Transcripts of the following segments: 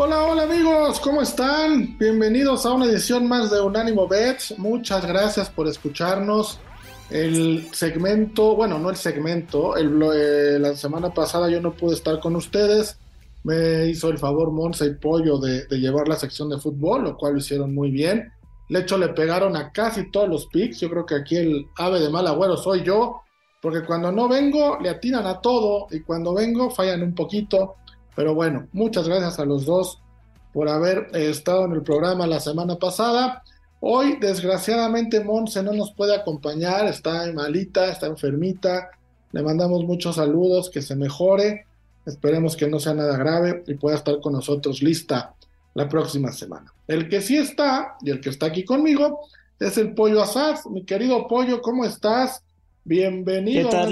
Hola, hola amigos, ¿cómo están? Bienvenidos a una edición más de Unánimo Bets. Muchas gracias por escucharnos. El segmento, bueno, no el segmento, el, eh, la semana pasada yo no pude estar con ustedes. Me hizo el favor Monza y Pollo de, llevar la sección de fútbol, lo cual lo hicieron muy bien. De hecho, le pegaron a casi todos los picks. Yo creo que aquí el ave de mal agüero soy yo, porque cuando no vengo le atinan a todo y cuando vengo fallan un poquito. Pero bueno, muchas gracias a los dos por haber eh, estado en el programa la semana pasada. Hoy, desgraciadamente, Monse no nos puede acompañar, está malita, está enfermita. Le mandamos muchos saludos, que se mejore. Esperemos que no sea nada grave y pueda estar con nosotros lista la próxima semana. El que sí está y el que está aquí conmigo es el Pollo Asaz. Mi querido Pollo, ¿cómo estás? Bienvenido a.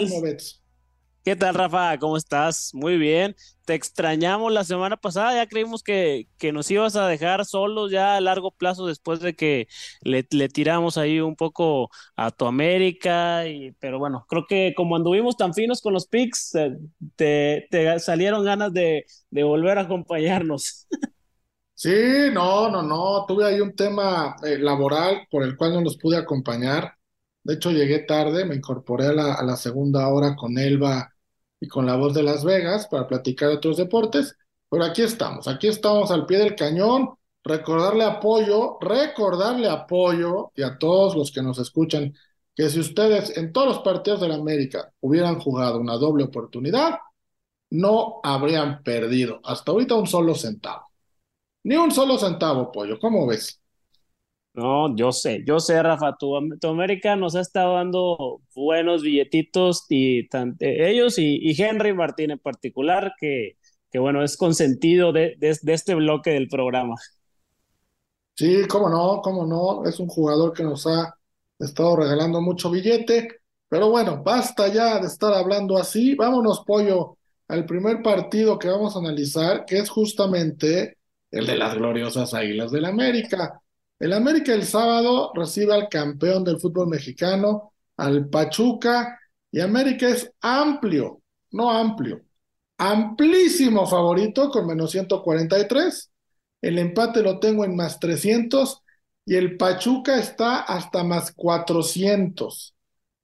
¿Qué tal, Rafa? ¿Cómo estás? Muy bien. Te extrañamos la semana pasada. Ya creímos que, que nos ibas a dejar solos ya a largo plazo después de que le, tiramos ahí un poco a tu América. Y, pero bueno, creo que como anduvimos tan finos con los picks, eh, te, salieron ganas de, volver a acompañarnos. Sí, no, no, no. Tuve ahí un tema eh, laboral por el cual no nos pude acompañar. De hecho, llegué tarde, me incorporé a la, a la segunda hora con Elba y con la voz de Las Vegas para platicar de otros deportes. Pero aquí estamos, aquí estamos al pie del cañón. Recordarle apoyo, recordarle apoyo y a todos los que nos escuchan que si ustedes en todos los partidos de la América hubieran jugado una doble oportunidad, no habrían perdido hasta ahorita un solo centavo. Ni un solo centavo, pollo. ¿Cómo ves? No, yo sé, yo sé, Rafa, tu, América nos ha estado dando buenos billetitos y eh, ellos y, Henry Martín en particular, que, que bueno, es consentido de, de, este bloque del programa. Sí, cómo no, cómo no, es un jugador que nos ha estado regalando mucho billete, pero bueno, basta ya de estar hablando así, vámonos, pollo, al primer partido que vamos a analizar, que es justamente el de las gloriosas Águilas del América. El América el sábado recibe al campeón del fútbol mexicano, al Pachuca, y América es amplio, no amplio, amplísimo favorito con menos 143. El empate lo tengo en más 300 y el Pachuca está hasta más 400.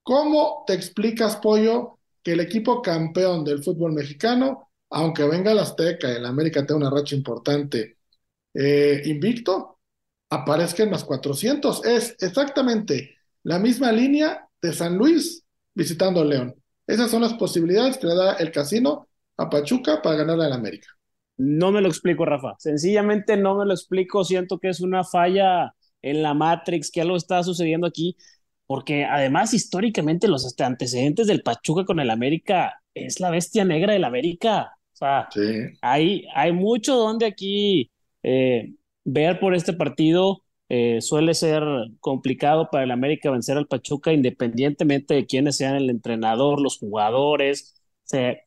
¿Cómo te explicas, Pollo, que el equipo campeón del fútbol mexicano, aunque venga la Azteca el América tenga una racha importante, eh, invicto, aparezca en más 400. Es exactamente la misma línea de San Luis visitando a León. Esas son las posibilidades que le da el casino a Pachuca para ganarle al América. No me lo explico, Rafa. Sencillamente no me lo explico. Siento que es una falla en la Matrix, que algo está sucediendo aquí, porque además históricamente los antecedentes del Pachuca con el América es la bestia negra del América. O sea, hay, hay mucho donde aquí eh, ver por este partido eh, suele ser complicado para el América vencer al Pachuca independientemente de quiénes sean el entrenador, los jugadores.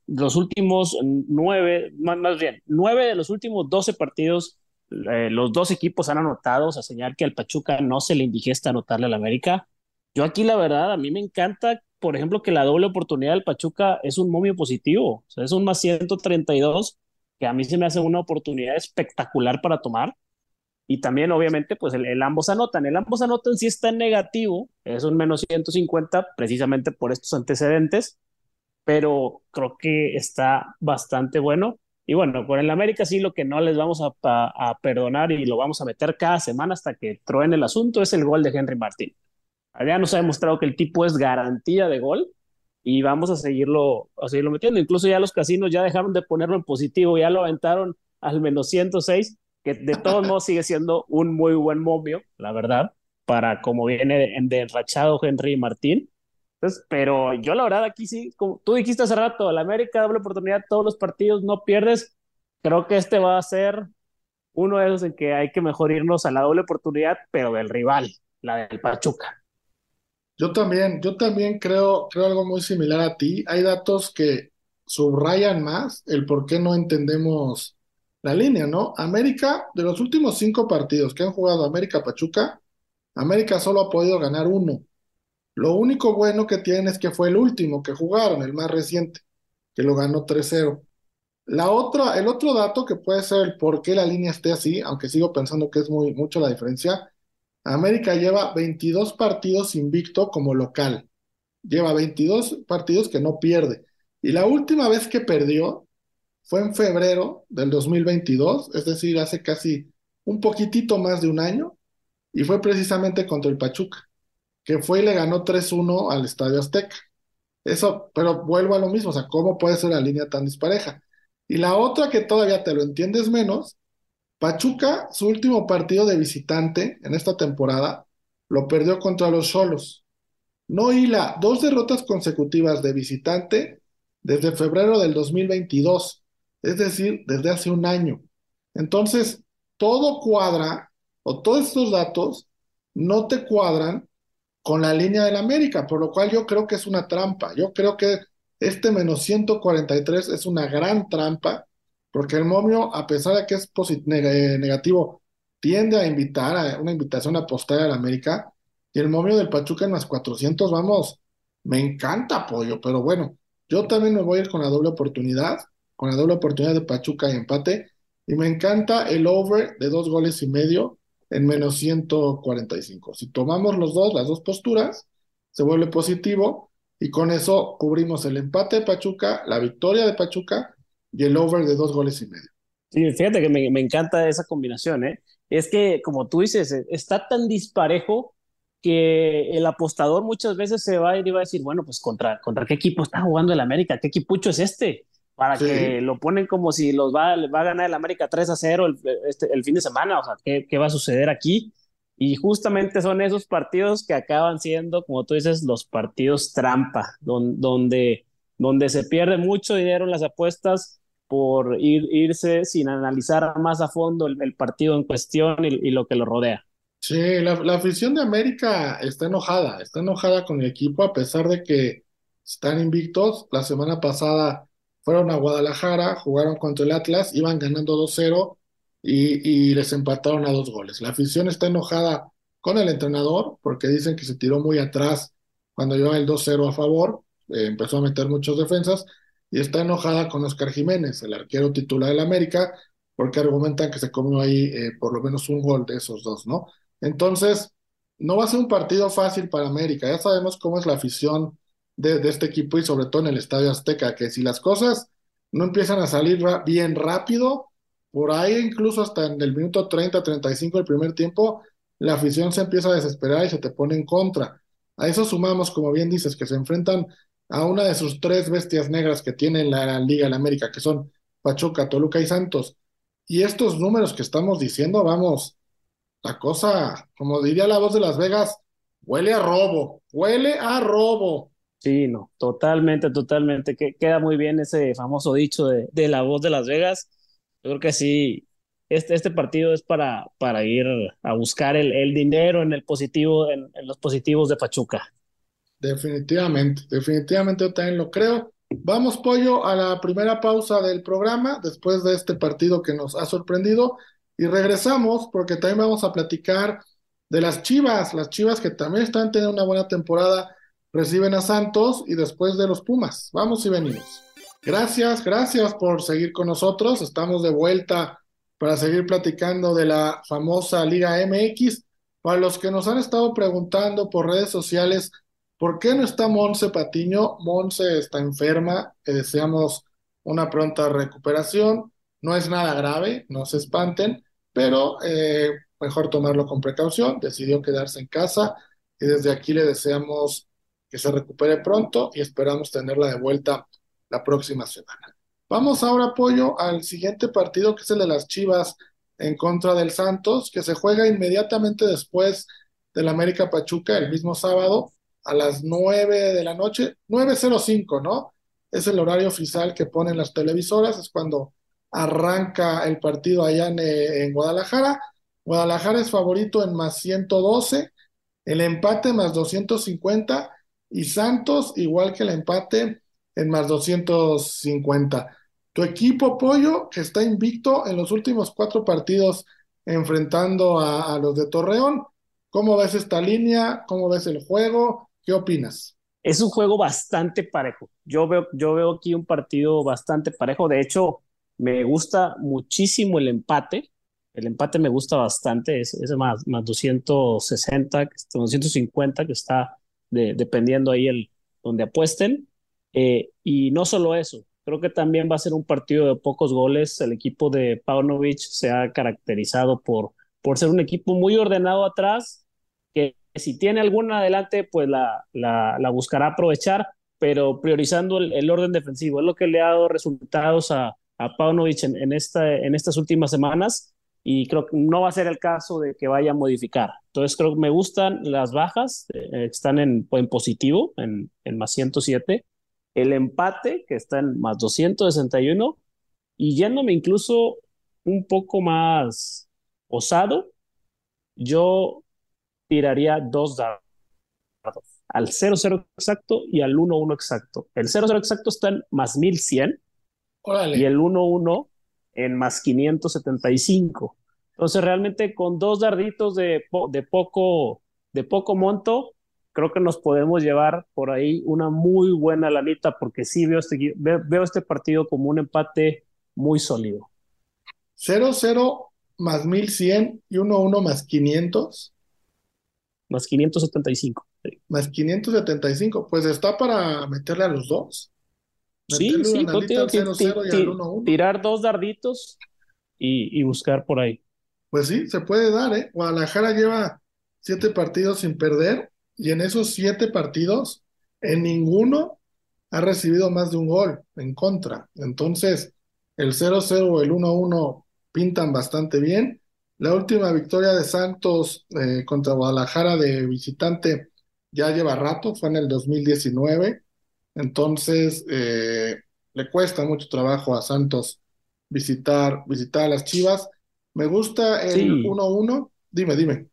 los últimos nueve, más, bien, nueve de los últimos doce partidos, eh, los dos equipos han anotado, o sea, señal que al Pachuca no se le indigesta anotarle al América. Yo aquí, la verdad, a mí me encanta, por ejemplo, que la doble oportunidad del Pachuca es un momio positivo, es un más 132, que a mí se me hace una oportunidad espectacular para tomar y también, obviamente, pues el, ambos anotan. El ambos anotan si está negativo, es un menos 150, precisamente por estos antecedentes, pero creo que está bastante bueno. Y bueno, con el América sí lo que no les vamos a, a, perdonar y lo vamos a meter cada semana hasta que truene el asunto es el gol de Henry Martín. Ya nos ha demostrado que el tipo es garantía de gol y vamos a seguirlo, a seguirlo metiendo. Incluso ya los casinos ya dejaron de ponerlo en positivo, ya lo aventaron al menos 106 que de todos modos sigue siendo un muy buen momio, la verdad, para como viene de enrachado Henry Martín. Entonces, pero yo la verdad aquí sí, como tú dijiste hace rato, la América doble oportunidad, todos los partidos no pierdes. Creo que este va a ser uno de esos en que hay que mejor irnos a la doble oportunidad, pero del rival, la del Pachuca. Yo también, yo también creo, creo algo muy similar a ti. Hay datos que subrayan más el por qué no entendemos la línea, ¿no? América, de los últimos cinco partidos que han jugado América Pachuca, América solo ha podido ganar uno. Lo único bueno que tienen es que fue el último que jugaron, el más reciente, que lo ganó 3-0. La otra, el otro dato que puede ser el por qué la línea esté así, aunque sigo pensando que es muy mucho la diferencia, América lleva 22 partidos invicto como local. Lleva 22 partidos que no pierde. Y la última vez que perdió fue en febrero del 2022, es decir, hace casi un poquitito más de un año, y fue precisamente contra el Pachuca, que fue y le ganó 3-1 al Estadio Azteca. Eso, pero vuelvo a lo mismo, o sea, ¿cómo puede ser la línea tan dispareja? Y la otra que todavía te lo entiendes menos Pachuca, su último partido de visitante en esta temporada, lo perdió contra los Solos. No hila dos derrotas consecutivas de visitante desde febrero del 2022, es decir, desde hace un año. Entonces, todo cuadra, o todos estos datos no te cuadran con la línea del América, por lo cual yo creo que es una trampa. Yo creo que este menos 143 es una gran trampa porque el momio, a pesar de que es eh, negativo, tiende a invitar a una invitación a apostar al América, y el momio del Pachuca en las 400, vamos, me encanta apoyo, pero bueno, yo también me voy a ir con la doble oportunidad, con la doble oportunidad de Pachuca y empate, y me encanta el over de dos goles y medio en menos 145. Si tomamos los dos, las dos posturas, se vuelve positivo, y con eso cubrimos el empate de Pachuca, la victoria de Pachuca, y el over de dos goles y medio. Fíjate que me, encanta esa combinación, ¿eh? Es que, como tú dices, e, está tan disparejo que el apostador muchas veces se va y va a decir, bueno, pues contra, contra qué equipo está jugando el América, qué equipucho es este, para que lo ponen como si los va, va a ganar el América 3 a 0 el, este, el fin de semana, o sea, ¿qué, ¿qué va a suceder aquí? Y justamente son esos partidos que acaban siendo, como tú dices, los partidos trampa, donde, donde se pierde mucho dinero en las apuestas por ir, irse sin analizar más a fondo el, partido en cuestión y, lo que lo rodea. Sí, la, la, afición de América está enojada, está enojada con el equipo a pesar de que están invictos. La semana pasada fueron a Guadalajara, jugaron contra el Atlas, iban ganando 2-0 y, les empataron a dos goles. La afición está enojada con el entrenador porque dicen que se tiró muy atrás cuando llevaba el 2-0 a favor, eh, empezó a meter muchas defensas y está enojada con Oscar Jiménez, el arquero titular del América, porque argumentan que se comió ahí eh, por lo menos un gol de esos dos, ¿no? Entonces, no va a ser un partido fácil para América. Ya sabemos cómo es la afición de, este equipo y sobre todo en el Estadio Azteca, que si las cosas no empiezan a salir bien rápido, por ahí incluso hasta en el minuto 30, 35 del primer tiempo, la afición se empieza a desesperar y se te pone en contra. A eso sumamos, como bien dices, que se enfrentan a una de sus tres bestias negras que tiene la Liga de América, que son Pachuca, Toluca y Santos. Y estos números que estamos diciendo, vamos, la cosa, como diría la voz de Las Vegas, huele a robo, huele a robo. Sí, no, totalmente, totalmente. Que, queda muy bien ese famoso dicho de, de, la voz de Las Vegas. Yo creo que sí, este, este partido es para, para ir a buscar el, el dinero en el positivo, en, en los positivos de Pachuca. Definitivamente, definitivamente yo también lo creo. Vamos, Pollo, a la primera pausa del programa después de este partido que nos ha sorprendido y regresamos porque también vamos a platicar de las Chivas, las Chivas que también están teniendo una buena temporada, reciben a Santos y después de los Pumas. Vamos y venimos. Gracias, gracias por seguir con nosotros. Estamos de vuelta para seguir platicando de la famosa Liga MX. Para los que nos han estado preguntando por redes sociales, ¿Por qué no está Monse Patiño? Monse está enferma, le deseamos una pronta recuperación. No es nada grave, no se espanten, pero eh, mejor tomarlo con precaución. Decidió quedarse en casa y desde aquí le deseamos que se recupere pronto y esperamos tenerla de vuelta la próxima semana. Vamos ahora, apoyo al siguiente partido que es el de las Chivas en contra del Santos, que se juega inmediatamente después del América Pachuca el mismo sábado a las 9 de la noche, 9.05, ¿no? Es el horario oficial que ponen las televisoras, es cuando arranca el partido allá en, en, Guadalajara. Guadalajara es favorito en más 112 el empate más 250 y Santos igual que el empate en más 250. Tu equipo Pollo, que está invicto en los últimos cuatro partidos enfrentando a, los de Torreón, ¿cómo ves esta línea? ¿Cómo ves el juego? ¿Qué opinas? Es un juego bastante parejo. Yo veo, yo veo aquí un partido bastante parejo. De hecho, me gusta muchísimo el empate. El empate me gusta bastante, es, es más, más 260, 250 que está de, dependiendo ahí el donde apuesten. Eh, y no solo eso, creo que también va a ser un partido de pocos goles. El equipo de Paunovic se ha caracterizado por, por ser un equipo muy ordenado atrás, que si tiene alguna adelante, pues la, la, buscará aprovechar, pero priorizando el, el, orden defensivo. Es lo que le ha dado resultados a, a Paunovic en, esta, en estas últimas semanas y creo que no va a ser el caso de que vaya a modificar. Entonces creo que me gustan las bajas, eh, están en, en positivo, en, en, más 107, el empate que está en más 261 y yéndome incluso un poco más osado, yo tiraría dos dados, al 0-0 exacto y al 1-1 exacto. El 0-0 exacto está en más 1100 Órale. y el 1-1 en más 575. Entonces, realmente con dos darditos de, de, poco, de poco monto, creo que nos podemos llevar por ahí una muy buena lanita, porque sí veo este, veo, este partido como un empate muy sólido. 0-0 más 1100 y 1-1 más 500. Más 575. Sí. Más 575, pues está para meterle a los dos. Sí, sí, contigo, 0 -0 y al 1 -1. tirar dos darditos y, y, buscar por ahí. Pues sí, se puede dar, ¿eh? Guadalajara lleva siete partidos sin perder y en esos siete partidos, en ninguno ha recibido más de un gol en contra. Entonces, el 0-0 o el 1-1 pintan bastante bien. La última victoria de Santos eh, contra Guadalajara de visitante ya lleva rato, fue en el 2019 entonces, eh, le cuesta mucho trabajo a Santos visitar, visitar a las Chivas. Me gusta el 1-1. Sí. Dime, dime.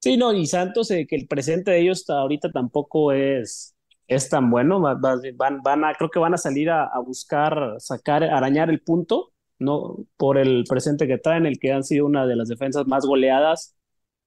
Sí, no, y Santos, eh, que el presente de ellos ahorita tampoco es, es tan bueno. Van, van a, creo que van a salir a, a, buscar, sacar, arañar el punto, ¿no? Por el presente que traen, el que han sido una de las defensas más goleadas.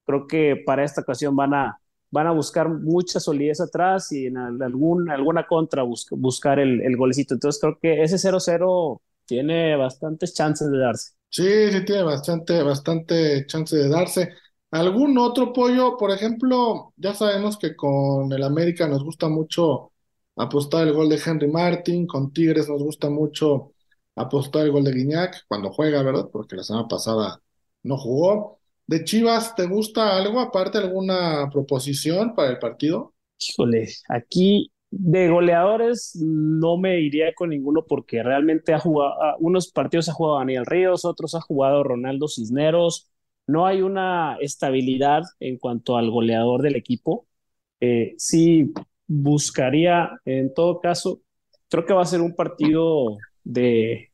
Creo que para esta ocasión van a, van a buscar mucha solidez atrás y en algún, alguna contra bus buscar el, el, golecito. Entonces creo que ese 0-0 tiene bastantes chances de darse. Sí, sí, tiene bastante, bastante chance de darse. ¿Algún otro pollo? Por ejemplo, ya sabemos que con el América nos gusta mucho apostar el gol de Henry Martin, con Tigres nos gusta mucho apostar el gol de Guiñac cuando juega, ¿verdad? Porque la semana pasada no jugó. ¿De Chivas te gusta algo, aparte alguna proposición para el partido? Híjole, aquí de goleadores no me iría con ninguno porque realmente ha jugado, unos partidos ha jugado Daniel Ríos, otros ha jugado Ronaldo Cisneros. No hay una estabilidad en cuanto al goleador del equipo. Eh, sí buscaría, en todo caso, creo que va a ser un partido de,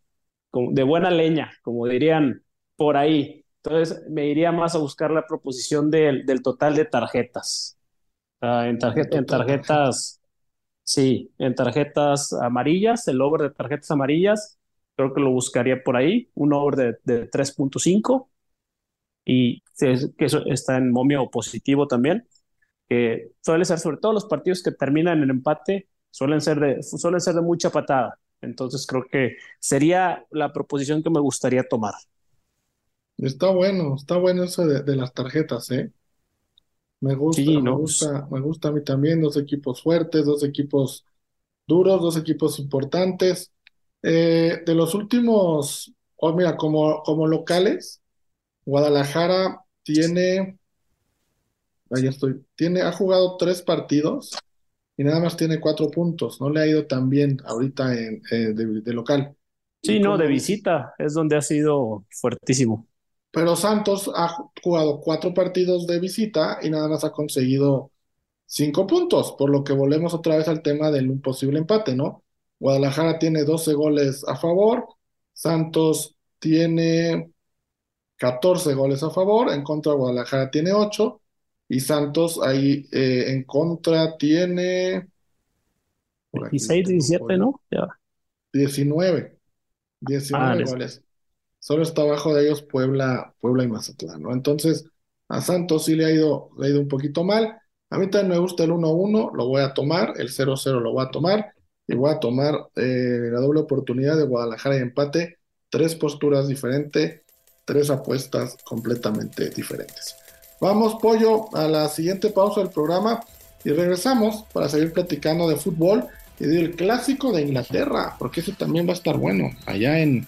de buena leña, como dirían por ahí. Entonces me iría más a buscar la proposición del, del total de tarjetas. Uh, en, tarjet, en, tarjetas, sí, en tarjetas amarillas, el over de tarjetas amarillas, creo que lo buscaría por ahí, un over de, de 3.5 y que eso está en momio positivo también, que suele ser sobre todo los partidos que terminan en empate, suelen ser de, suelen ser de mucha patada. Entonces creo que sería la proposición que me gustaría tomar. Está bueno, está bueno eso de, de las tarjetas, ¿eh? Me gusta, Sí, me no, gusta, me gusta a mí también, dos equipos fuertes, dos equipos duros, dos equipos importantes. Eh, de los últimos, oh, mira, como, como locales, Guadalajara tiene, ahí estoy, tiene, ha jugado tres partidos y nada más tiene cuatro puntos. No le ha ido tan bien ahorita en, eh, de, de local. sí, no, de visita es donde ha sido fuertísimo. Pero Santos ha jugado cuatro partidos de visita y nada más ha conseguido cinco puntos, por lo que volvemos otra vez al tema del posible empate, ¿no? Guadalajara tiene 12 goles a favor, Santos tiene 14 goles a favor, en contra Guadalajara tiene 8 Y Santos ahí eh, en contra tiene... 16, 17, ¿no? 19. 19 goles. Solo está abajo de ellos Puebla, Puebla y Mazatlán, ¿no? Entonces, a Santos sí le ha ido, le ha ido un poquito mal. A mí también me gusta el 1-1, lo voy a tomar, el 0-0 lo voy a tomar, y voy a tomar eh, la doble oportunidad de Guadalajara y empate, tres posturas diferentes, tres apuestas completamente diferentes. Vamos, Pollo, a la siguiente pausa del programa y regresamos para seguir platicando de fútbol y del clásico de Inglaterra, porque eso también va a estar bueno, allá en